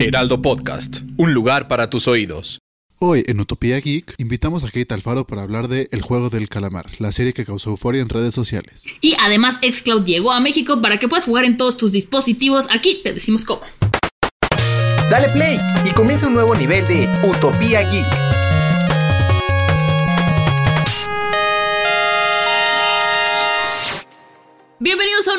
Heraldo Podcast, un lugar para tus oídos. Hoy en Utopía Geek invitamos a Kate Alfaro para hablar de El juego del calamar, la serie que causó euforia en redes sociales. Y además Xcloud llegó a México para que puedas jugar en todos tus dispositivos. Aquí te decimos cómo. Dale play y comienza un nuevo nivel de Utopía Geek.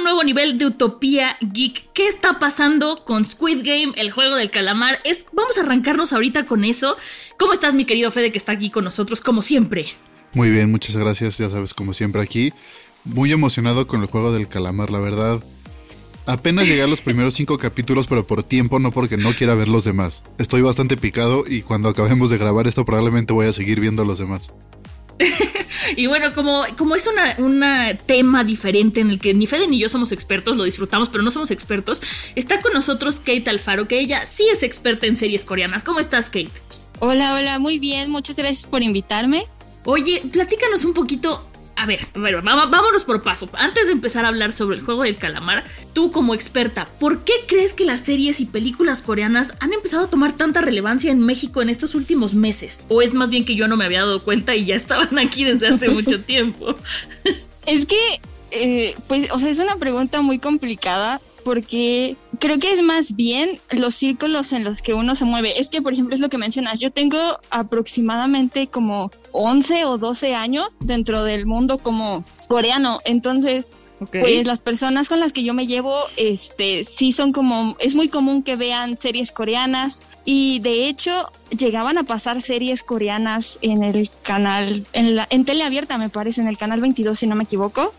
Nuevo nivel de Utopía Geek. ¿Qué está pasando con Squid Game, el juego del calamar? Es, vamos a arrancarnos ahorita con eso. ¿Cómo estás, mi querido Fede, que está aquí con nosotros, como siempre? Muy bien, muchas gracias, ya sabes, como siempre aquí. Muy emocionado con el juego del calamar, la verdad. Apenas llegué a los primeros cinco capítulos, pero por tiempo, no porque no quiera ver los demás. Estoy bastante picado y cuando acabemos de grabar esto probablemente voy a seguir viendo los demás. y bueno, como, como es un tema diferente en el que ni Fede ni yo somos expertos, lo disfrutamos, pero no somos expertos, está con nosotros Kate Alfaro, que ella sí es experta en series coreanas. ¿Cómo estás, Kate? Hola, hola, muy bien, muchas gracias por invitarme. Oye, platícanos un poquito a ver, bueno, vámonos por paso. Antes de empezar a hablar sobre el juego del calamar, tú como experta, ¿por qué crees que las series y películas coreanas han empezado a tomar tanta relevancia en México en estos últimos meses? ¿O es más bien que yo no me había dado cuenta y ya estaban aquí desde hace mucho tiempo? es que, eh, pues, o sea, es una pregunta muy complicada porque creo que es más bien los círculos en los que uno se mueve. Es que, por ejemplo, es lo que mencionas. Yo tengo aproximadamente como 11 o 12 años dentro del mundo como coreano. Entonces, Pues las personas con las que yo me llevo, este, sí son como, es muy común que vean series coreanas y de hecho llegaban a pasar series coreanas en el canal, en la, en tele abierta me parece, en el canal 22 si no me equivoco,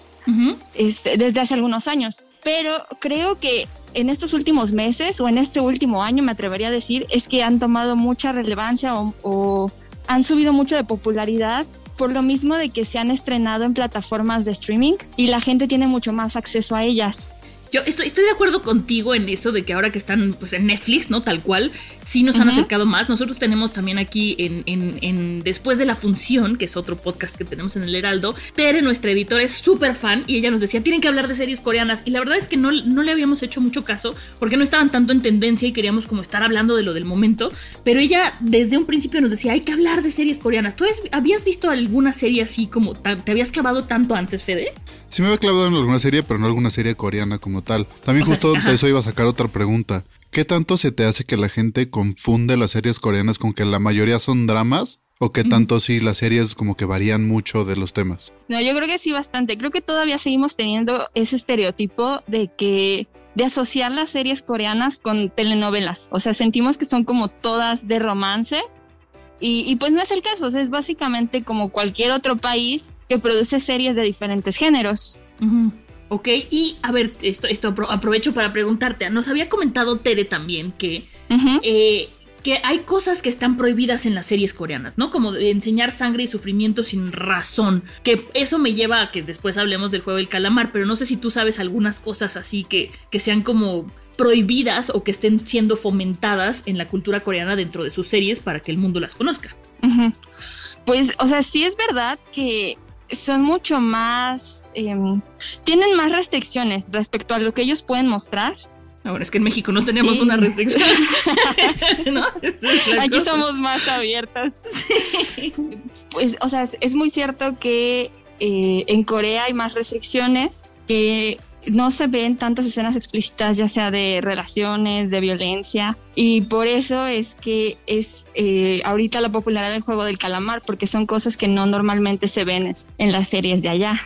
este, desde hace algunos años. Pero creo que en estos últimos meses o en este último año, me atrevería a decir, es que han tomado mucha relevancia o, han subido mucho de popularidad por lo mismo de que se han estrenado en plataformas de streaming y la gente tiene mucho más acceso a ellas. Yo estoy, estoy, de acuerdo contigo en eso de que ahora que están pues en Netflix, ¿no? Tal cual, sí nos han acercado más. Nosotros tenemos también aquí en, en, Después de la Función, que es otro podcast que tenemos en el Heraldo, Tere, nuestra editora, es súper fan y ella nos decía, tienen que hablar de series coreanas. Y la verdad es que no, no le habíamos hecho mucho caso porque no estaban tanto en tendencia y queríamos como estar hablando de lo del momento. Pero ella desde un principio nos decía, hay que hablar de series coreanas. ¿Tú habías visto alguna serie así como, te habías clavado tanto antes, Fede? Sí me había clavado en alguna serie, pero no alguna serie coreana como tal. También justo de eso iba a sacar otra pregunta. ¿Qué tanto se te hace que la gente confunde las series coreanas con que la mayoría son dramas? ¿O qué tanto sí las series como que varían mucho de los temas? No, yo creo que sí bastante. Creo que todavía seguimos teniendo ese estereotipo de que de asociar las series coreanas con telenovelas. O sea, sentimos que son como todas de romance. Y, y pues no es el caso. es básicamente como cualquier otro país que produce series de diferentes géneros. Ok, y a ver, esto, esto aprovecho para preguntarte. Nos había comentado Tere también que, eh, que hay cosas que están prohibidas en las series coreanas, ¿no? Como enseñar sangre y sufrimiento sin razón. Que eso me lleva a que después hablemos del juego del calamar, pero no sé si tú sabes algunas cosas así que, que sean como prohibidas o que estén siendo fomentadas en la cultura coreana dentro de sus series para que el mundo las conozca. Pues, o sea, sí es verdad que son mucho más, em, tienen más restricciones respecto a lo que ellos pueden mostrar. Ahora es que en México no tenemos una restricción. Aquí somos más abiertas. Pues, o sea, es, muy cierto que eh, en Corea hay más restricciones, que no se ven tantas escenas explícitas, ya sea de relaciones, de violencia, y por eso es que es eh, ahorita la popularidad del juego del calamar, porque son cosas que no normalmente se ven en las series de allá.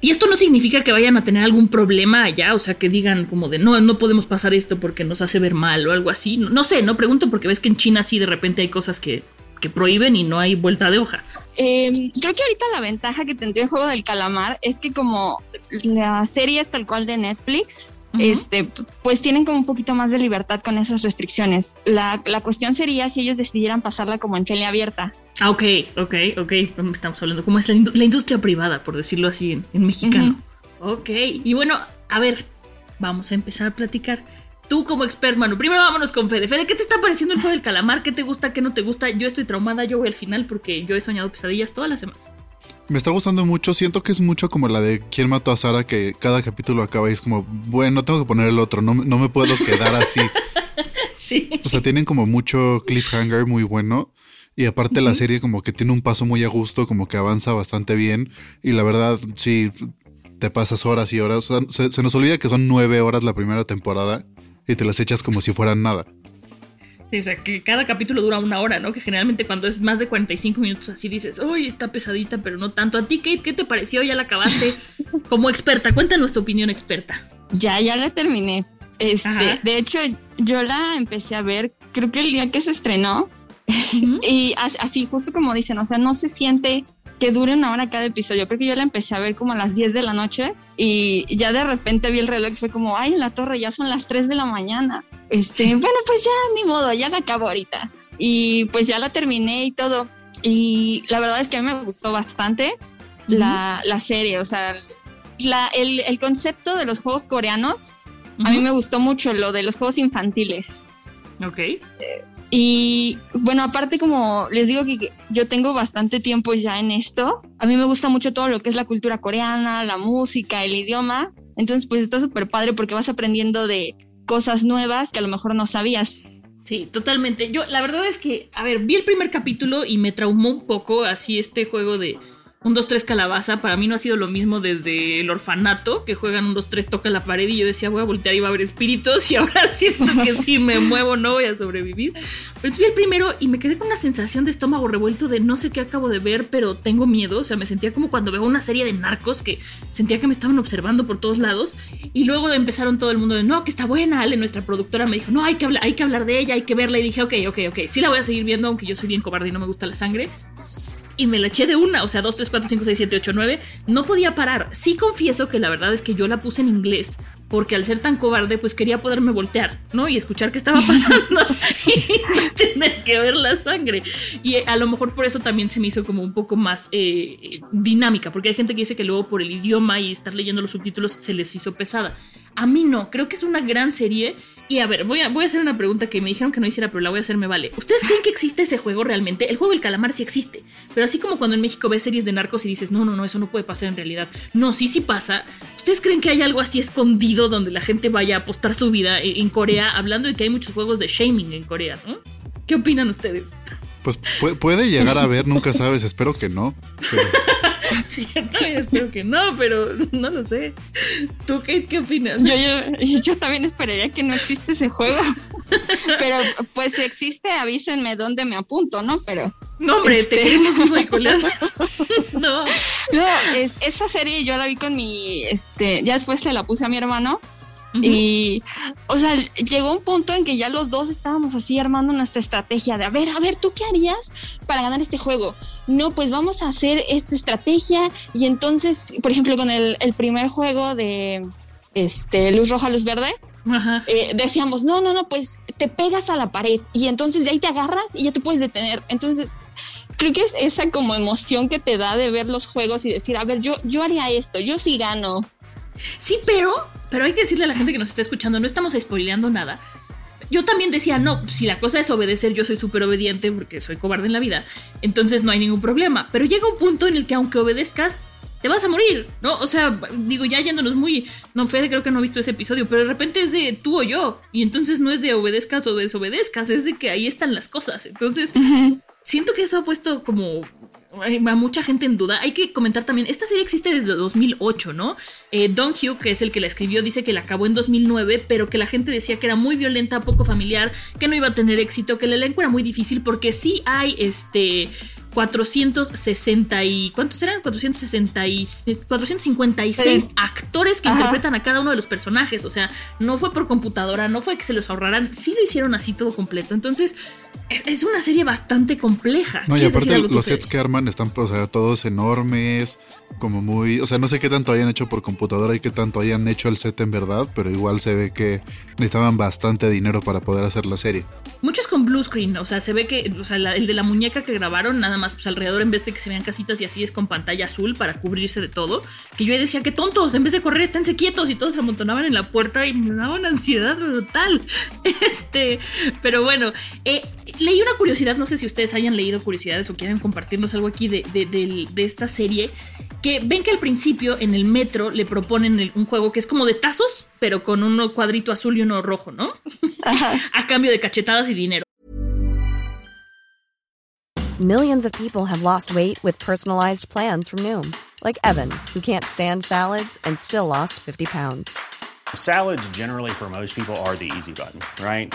Y esto no significa que vayan a tener algún problema allá, o sea, que digan como de no, no podemos pasar esto porque nos hace ver mal o algo así. No, no sé, no pregunto porque ves que en China sí de repente hay cosas que que prohíben y no hay vuelta de hoja. Em, creo que ahorita la ventaja que tendría el juego del calamar es que como la serie es tal cual de Netflix, este, pues tienen como un poquito más de libertad con esas restricciones. La, la cuestión sería si ellos decidieran pasarla como en tele abierta. Ah, ok, ok, ok. Estamos hablando como es la, la industria privada, por decirlo así, en, en mexicano. Ok, y bueno, a ver, vamos a empezar a platicar. Tú como expert, mano, primero vámonos con Fede. Fede, ¿qué te está pareciendo el juego del calamar? ¿Qué te gusta? ¿Qué no te gusta? Yo estoy traumada, yo voy al final porque yo he soñado pesadillas toda la semana. Me está gustando mucho, siento que es mucho como la de quién mató a Sara, que cada capítulo acaba y es como, bueno, tengo que poner el otro, no, no me puedo quedar así. sí. O sea, tienen como mucho cliffhanger muy bueno. Y aparte la serie como que tiene un paso muy a gusto, como que avanza bastante bien. Y la verdad, sí, te pasas horas y horas. O sea, se, se, nos olvida que son nueve horas la primera temporada y te las echas como si fueran nada. Sí, o sea, que cada capítulo dura una hora, ¿no? Que generalmente cuando es más de 45 minutos así dices, uy, está pesadita, pero no tanto. ¿A ti, Kate, qué te pareció? ¿Ya la acabaste como experta? Cuéntanos tu opinión experta. Ya, ya la terminé. Este, de hecho, yo la empecé a ver, creo que el día que se estrenó. Y así, justo como dicen, o sea, no se siente que dure una hora cada episodio. Creo que yo la empecé a ver como a las 10 de la noche y ya de repente vi el reloj y fue como, ay, en la torre ya son las 3 de la mañana. Este, bueno, pues ya ni modo, ya la acabo ahorita. Y pues ya la terminé y todo. Y la verdad es que a mí me gustó bastante uh -huh. la, la, serie, o sea, la, el, el, concepto de los juegos coreanos. Uh -huh. A mí me gustó mucho lo de los juegos infantiles. Ok. Y bueno, aparte como les digo que yo tengo bastante tiempo ya en esto, a mí me gusta mucho todo lo que es la cultura coreana, la música, el idioma. Entonces pues está súper padre porque vas aprendiendo de cosas nuevas que a lo mejor no sabías. Sí, totalmente. Yo la verdad es que, a ver, vi el primer capítulo y me traumó un poco así este juego de un 2-3 calabaza, para mí no ha sido lo mismo desde el orfanato, que juegan un 2-3 toca la pared y yo decía voy a voltear y va a haber espíritus y ahora siento que si me muevo no voy a sobrevivir. Pero vi el primero y me quedé con una sensación de estómago revuelto de no sé qué acabo de ver, pero tengo miedo, o sea, me sentía como cuando veo una serie de narcos que sentía que me estaban observando por todos lados. Y luego empezaron todo el mundo de no, que está buena, Ale, nuestra productora me dijo, no, hay que, hablar, hay que hablar de ella, hay que verla y dije, ok, ok, ok, sí la voy a seguir viendo, aunque yo soy bien cobarde y no me gusta la sangre y me la eché de una, o sea, 2, 3, 4, 5, 6, 7, 8, 9, no podía parar. Sí confieso que la verdad es que yo la puse en inglés, porque al ser tan cobarde, pues quería poderme voltear, ¿no? Y escuchar qué estaba pasando y tener que ver la sangre. Y a lo mejor por eso también se me hizo como un poco más eh, dinámica, porque hay gente que dice que luego por el idioma y estar leyendo los subtítulos se les hizo pesada. A mí no, creo que es una gran serie. Y a ver, voy a, voy a hacer una pregunta que me dijeron que no hiciera, pero la voy a hacer, me vale. ¿Ustedes creen que existe ese juego realmente? El juego del calamar sí existe, pero así como cuando en México ves series de narcos y dices, no, no, no, eso no puede pasar en realidad. No, sí, sí pasa. ¿Ustedes creen que hay algo así escondido donde la gente vaya a apostar su vida en Corea, hablando de que hay muchos juegos de shaming en Corea, ¿no? ¿Qué opinan ustedes? Pues puede llegar a ver, nunca sabes, espero que no. También espero que no, pero no lo sé. ¿Tú, Kate, qué opinas? Yo, yo, yo también esperaría que no existe ese juego. Pero pues si existe, avísenme dónde me apunto, ¿no? Pero. No, hombre, este... te queremos no. No, es, esa serie yo la vi con mi. Este, ya después se la puse a mi hermano. Uh -huh. Y, o sea, llegó un punto en que ya los dos estábamos así armando nuestra estrategia de, a ver, a ver, ¿tú qué harías para ganar este juego? No, pues vamos a hacer esta estrategia y entonces, por ejemplo, con el, el primer juego de este, luz roja, luz verde, eh, decíamos, no, no, no, pues te pegas a la pared y entonces de ahí te agarras y ya te puedes detener. Entonces, creo que es esa como emoción que te da de ver los juegos y decir, a ver, yo, yo haría esto, yo sí gano. Sí, pero, pero hay que decirle a la gente que nos está escuchando, no estamos spoileando nada. Yo también decía, no, si la cosa es obedecer, yo soy súper obediente porque soy cobarde en la vida, entonces no hay ningún problema. Pero llega un punto en el que aunque obedezcas, te vas a morir, ¿no? O sea, digo, ya yéndonos muy... No, Fede creo que no ha visto ese episodio, pero de repente es de tú o yo. Y entonces no es de obedezcas o desobedezcas, es de que ahí están las cosas. Entonces, uh -huh. siento que eso ha puesto como a mucha gente en duda. Hay que comentar también, esta serie existe desde 2008, ¿no? Eh, Don Hugh, que es el que la escribió, dice que la acabó en 2009, pero que la gente decía que era muy violenta, poco familiar, que no iba a tener éxito, que el elenco era muy difícil porque sí hay este 460 y... ¿Cuántos eran? 460 y, 456 actores que interpretan a cada uno de los personajes. O sea, no fue por computadora, no fue que se los ahorraran, sí lo hicieron así todo completo. Entonces, es, una serie bastante compleja. No, y aparte los sets que arman están o sea, todos enormes, como muy... O sea, no sé qué tanto hayan hecho por computadora y qué tanto hayan hecho el set en verdad, pero igual se ve que necesitaban bastante dinero para poder hacer la serie. Muchos con blue screen, o sea, se ve que, o sea, el de la muñeca que grabaron, nada más, pues alrededor, en vez de que se vean casitas y así es con pantalla azul para cubrirse de todo. Que yo decía, que tontos, en vez de correr, esténse quietos y todos se amontonaban en la puerta y me daban ansiedad brutal. Este, pero bueno, eh, leí una curiosidad, no sé si ustedes hayan leído curiosidades o quieren compartirnos algo aquí de, de, esta serie, que ven que al principio en el metro le proponen un juego que es como de tazos, pero con uno cuadrito azul y uno rojo, ¿no? A cambio de cachetadas y dinero. Millions of people have lost weight with personalized plans from Noom, like Evan, who can't stand salads and still lost 50 pounds. Salads generally for most people are the easy button, right?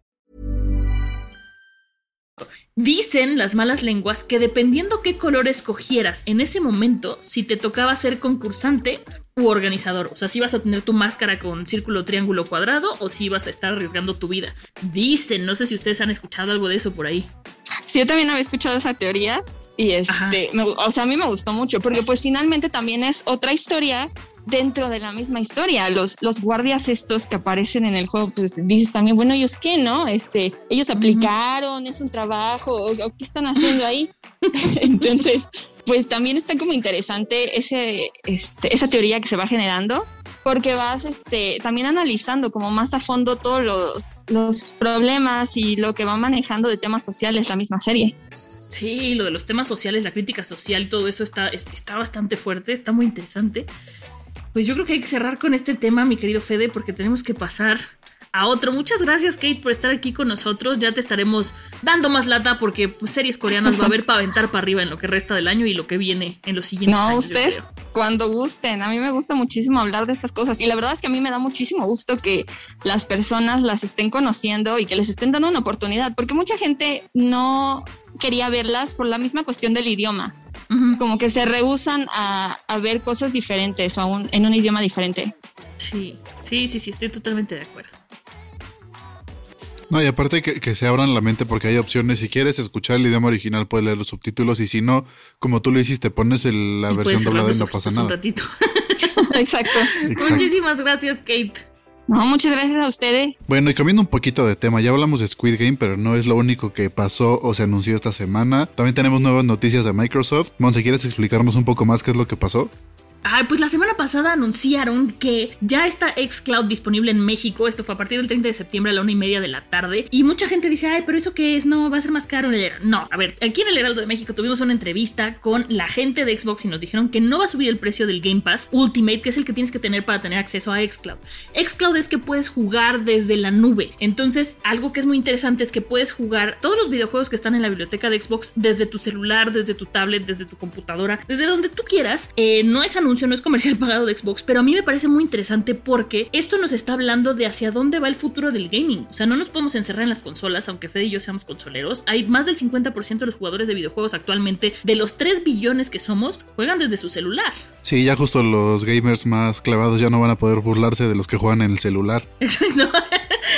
Dicen las malas lenguas que dependiendo qué color escogieras en ese momento, si te tocaba ser concursante u organizador, o sea, si vas a tener tu máscara con círculo, triángulo, cuadrado o si vas a estar arriesgando tu vida. Dicen, no sé si ustedes han escuchado algo de eso por ahí. Sí, yo también había escuchado esa teoría y este, o sea, a mí me gustó mucho porque pues finalmente también es otra historia dentro de la misma historia. Los, los guardias estos que aparecen en el juego, pues dices también, bueno, ellos qué, ¿no? Este, ellos aplicaron, es un trabajo, o, qué están haciendo ahí. Entonces, pues también está como interesante ese, este, esa teoría que se va generando porque vas este, también analizando como más a fondo todos los, los, problemas y lo que va manejando de temas sociales la misma serie. Sí, lo de los temas sociales, la crítica social, todo eso está, está bastante fuerte, está muy interesante. Pues yo creo que hay que cerrar con este tema, mi querido Fede, porque tenemos que pasar a otro. Muchas gracias, Kate, por estar aquí con nosotros. Ya te estaremos dando más lata porque series coreanas va a haber para aventar para arriba en lo que resta del año y lo que viene en los siguientes no, años. No, ustedes cuando gusten. A mí me gusta muchísimo hablar de estas cosas y la verdad es que a mí me da muchísimo gusto que las personas las estén conociendo y que les estén dando una oportunidad porque mucha gente no quería verlas por la misma cuestión del idioma. Como que se rehusan a, ver cosas diferentes o en un idioma diferente. Sí, sí, sí, sí, estoy totalmente de acuerdo. No, y aparte que, se abran la mente porque hay opciones. Si quieres escuchar el idioma original, puedes leer los subtítulos. Y si no, como tú lo hiciste, pones la versión doblada y no pasa nada. Exacto. Exacto. Muchísimas gracias, Kate. No, muchas gracias a ustedes. Bueno, y cambiando un poquito de tema, ya hablamos de Squid Game, pero no es lo único que pasó o se anunció esta semana. También tenemos nuevas noticias de Microsoft. Monse, ¿quieres explicarnos un poco más qué es lo que pasó? Ay, pues la semana pasada anunciaron que ya está Xcloud disponible en México. Esto fue a partir del 30 de septiembre a la una y media de la tarde. Y mucha gente dice, ay, pero ¿eso qué es? No, va a ser más caro. No, a ver, aquí en el Heraldo de México tuvimos una entrevista con la gente de Xbox y nos dijeron que no va a subir el precio del Game Pass Ultimate, que es el que tienes que tener para tener acceso a Xcloud. Xcloud es que puedes jugar desde la nube. Entonces, algo que es muy interesante es que puedes jugar todos los videojuegos que están en la biblioteca de Xbox desde tu celular, desde tu tablet, desde tu computadora, desde donde tú quieras. Eh, no es no es comercial pagado de Xbox, pero a mí me parece muy interesante porque esto nos está hablando de hacia dónde va el futuro del gaming. O sea, no nos podemos encerrar en las consolas, aunque Fede y yo seamos consoleros. Hay más del 50% de los jugadores de videojuegos actualmente, de los 3 billones que somos, juegan desde su celular. Sí, ya justo los gamers más clavados ya no van a poder burlarse de los que juegan en el celular. Exacto.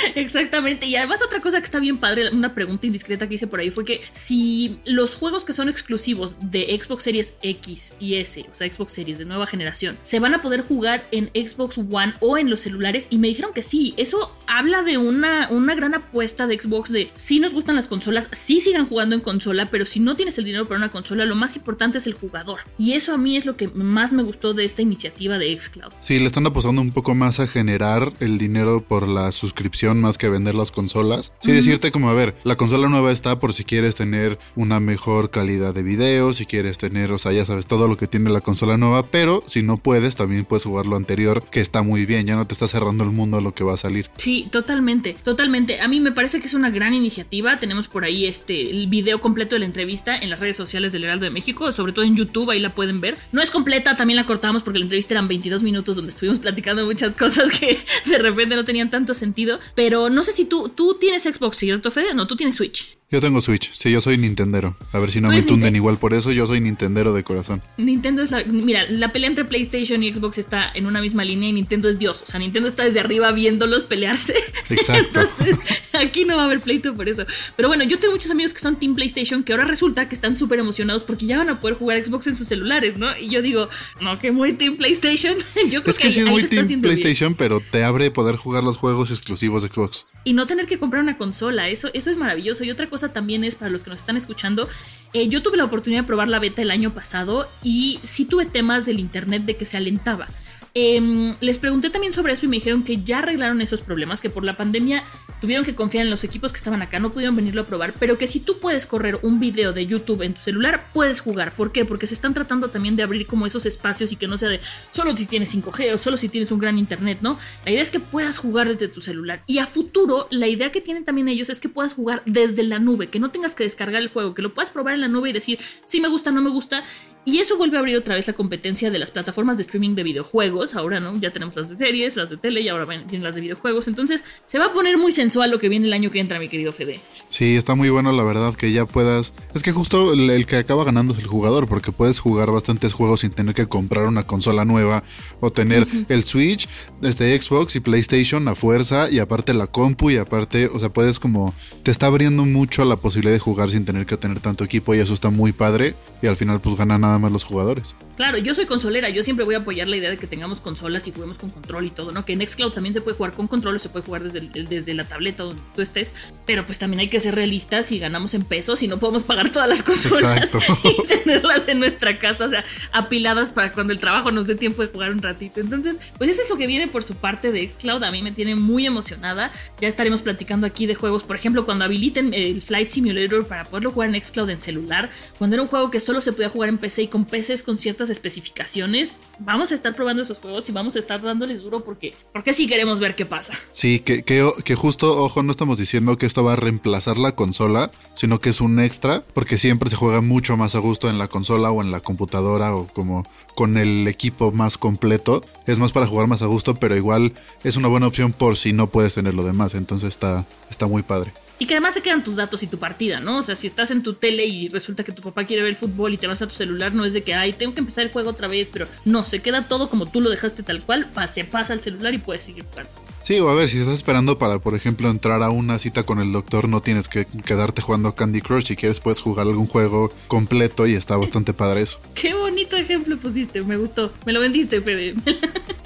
Exactamente. Y además otra cosa que está bien padre, una pregunta indiscreta que hice por ahí fue que si los juegos que son exclusivos de Xbox Series X y S, o sea, Xbox Series de nueva generación, se van a poder jugar en Xbox One o en los celulares y me dijeron que sí. Eso habla de una, una gran apuesta de Xbox de si nos gustan las consolas, sí sigan jugando en consola, pero si no tienes el dinero para una consola, lo más importante es el jugador. Y eso a mí es lo que más me gustó de esta iniciativa de Xcloud. Sí, le están apostando un poco más a generar el dinero por la suscripción más que vender las consolas. Sí, decirte como, a ver, la consola nueva está por si quieres tener una mejor calidad de video, si quieres tener, o sea, ya sabes, todo lo que tiene la consola nueva, pero si no puedes, también puedes jugar lo anterior, que está muy bien, ya no te está cerrando el mundo a lo que va a salir. Sí, totalmente, totalmente. A mí me parece que es una gran iniciativa. Tenemos por ahí este el video completo de la entrevista en las redes sociales del Heraldo de México, sobre todo en YouTube, ahí la pueden ver. No es completa, también la cortamos porque la entrevista eran 22 minutos donde estuvimos platicando muchas cosas que de repente no tenían tanto sentido. Pero no sé si tú, tú tienes Xbox, ¿cierto, Fede? No, tú tienes Switch. Yo tengo Switch, sí, yo soy Nintendero. A ver si no me tunden igual por eso, yo soy Nintendero de corazón. Nintendo es la. Mira, la pelea entre PlayStation y Xbox está en una misma línea y Nintendo es Dios. O sea, Nintendo está desde arriba viéndolos pelearse. Exacto. Entonces, aquí no va a haber pleito por eso. Pero bueno, yo tengo muchos amigos que son Team PlayStation que ahora resulta que están súper emocionados porque ya van a poder jugar Xbox en sus celulares, ¿no? Y yo digo, no, que muy Team PlayStation. Yo creo es que, sí es muy Team PlayStation, pero te abre poder jugar los juegos exclusivos de Xbox. Y no tener que comprar una consola, eso, eso es maravilloso. Y otra cosa también es para los que nos están escuchando, eh, yo tuve la oportunidad de probar la beta el año pasado y sí tuve temas del internet de que se alentaba. Em, les pregunté también sobre eso y me dijeron que ya arreglaron esos problemas, que por la pandemia tuvieron que confiar en los equipos que estaban acá, no pudieron venirlo a probar, pero que si tú puedes correr un video de YouTube en tu celular, puedes jugar. ¿Por qué? Porque se están tratando también de abrir como esos espacios y que no sea de solo si tienes 5G o solo si tienes un gran internet, ¿no? La idea es que puedas jugar desde tu celular. Y a futuro, la idea que tienen también ellos es que puedas jugar desde la nube, que no tengas que descargar el juego, que lo puedas probar en la nube y decir si me gusta, no me gusta. Y eso vuelve a abrir otra vez la competencia de las plataformas de streaming de videojuegos. Ahora, ¿no? Ya tenemos las de series, las de tele y ahora vienen las de videojuegos. Entonces, se va a poner muy sensual lo que viene el año que entra, mi querido Fede. Sí, está muy bueno, la verdad, que ya puedas. Es que justo el, que acaba ganando es el jugador, porque puedes jugar bastantes juegos sin tener que comprar una consola nueva o tener el Switch, desde Xbox y PlayStation a fuerza, y aparte la compu, y aparte, o sea, puedes como. Te está abriendo mucho la posibilidad de jugar sin tener que tener tanto equipo, y eso está muy padre. Y al final, pues gana nada más los jugadores. Claro, yo soy consolera, yo siempre voy a apoyar la idea de que tengamos consolas y juguemos con control y todo, ¿no? Que en Xcloud también se puede jugar con control o se puede jugar desde, desde la tableta donde tú estés, pero pues también hay que ser realistas y ganamos en pesos y no podemos pagar todas las consolas y tenerlas en nuestra casa, o sea, apiladas para cuando el trabajo nos dé tiempo de jugar un ratito. Entonces, pues eso es lo que viene por su parte de Xcloud, a mí me tiene muy emocionada, ya estaremos platicando aquí de juegos, por ejemplo, cuando habiliten el Flight Simulator para poderlo jugar en Xcloud en celular, cuando era un juego que solo se podía jugar en PC y con PCs con ciertas especificaciones, vamos a estar probando esos juegos y vamos a estar dándoles duro porque, porque sí queremos ver qué pasa. Sí, que, que, que justo, ojo, no estamos diciendo que esto va a reemplazar la consola, sino que es un extra, porque siempre se juega mucho más a gusto en la consola o en la computadora o como con el equipo más completo. Es más para jugar más a gusto, pero igual es una buena opción por si no puedes tener lo demás. Entonces está, está muy padre. Y que además se quedan tus datos y tu partida, ¿no? O sea, si estás en tu tele y resulta que tu papá quiere ver el fútbol y te vas a tu celular, no es de que, ay, tengo que empezar el juego otra vez, pero no, se queda todo como tú lo dejaste tal cual, se pasa al celular y puedes seguir jugando. Sí, o a ver, si estás esperando para, por ejemplo, entrar a una cita con el doctor, no tienes que quedarte jugando Candy Crush. Si quieres, puedes jugar algún juego completo y está bastante padre eso. Qué bonito ejemplo pusiste, me gustó. Me lo vendiste, Fede.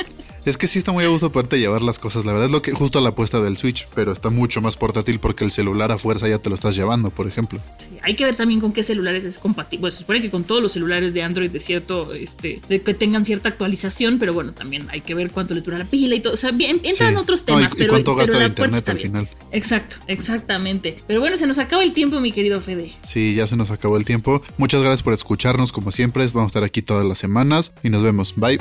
Es que sí está muy a gusto poderte llevar las cosas. La verdad es lo que justo la apuesta del Switch, pero está mucho más portátil porque el celular a fuerza ya te lo estás llevando, por ejemplo. Sí, hay que ver también con qué celulares es compatible. Pues se supone que con todos los celulares de Android de cierto, este, de que tengan cierta actualización, pero bueno, también hay que ver cuánto le dura la pila y todo. O sea, bien, entran otros temas, pero, cuánto gasta de internet al final. Exacto, exactamente. Pero bueno, se nos acaba el tiempo, mi querido Fede. Sí, ya se nos acabó el tiempo. Muchas gracias por escucharnos, como siempre. Vamos a estar aquí todas las semanas y nos vemos. Bye.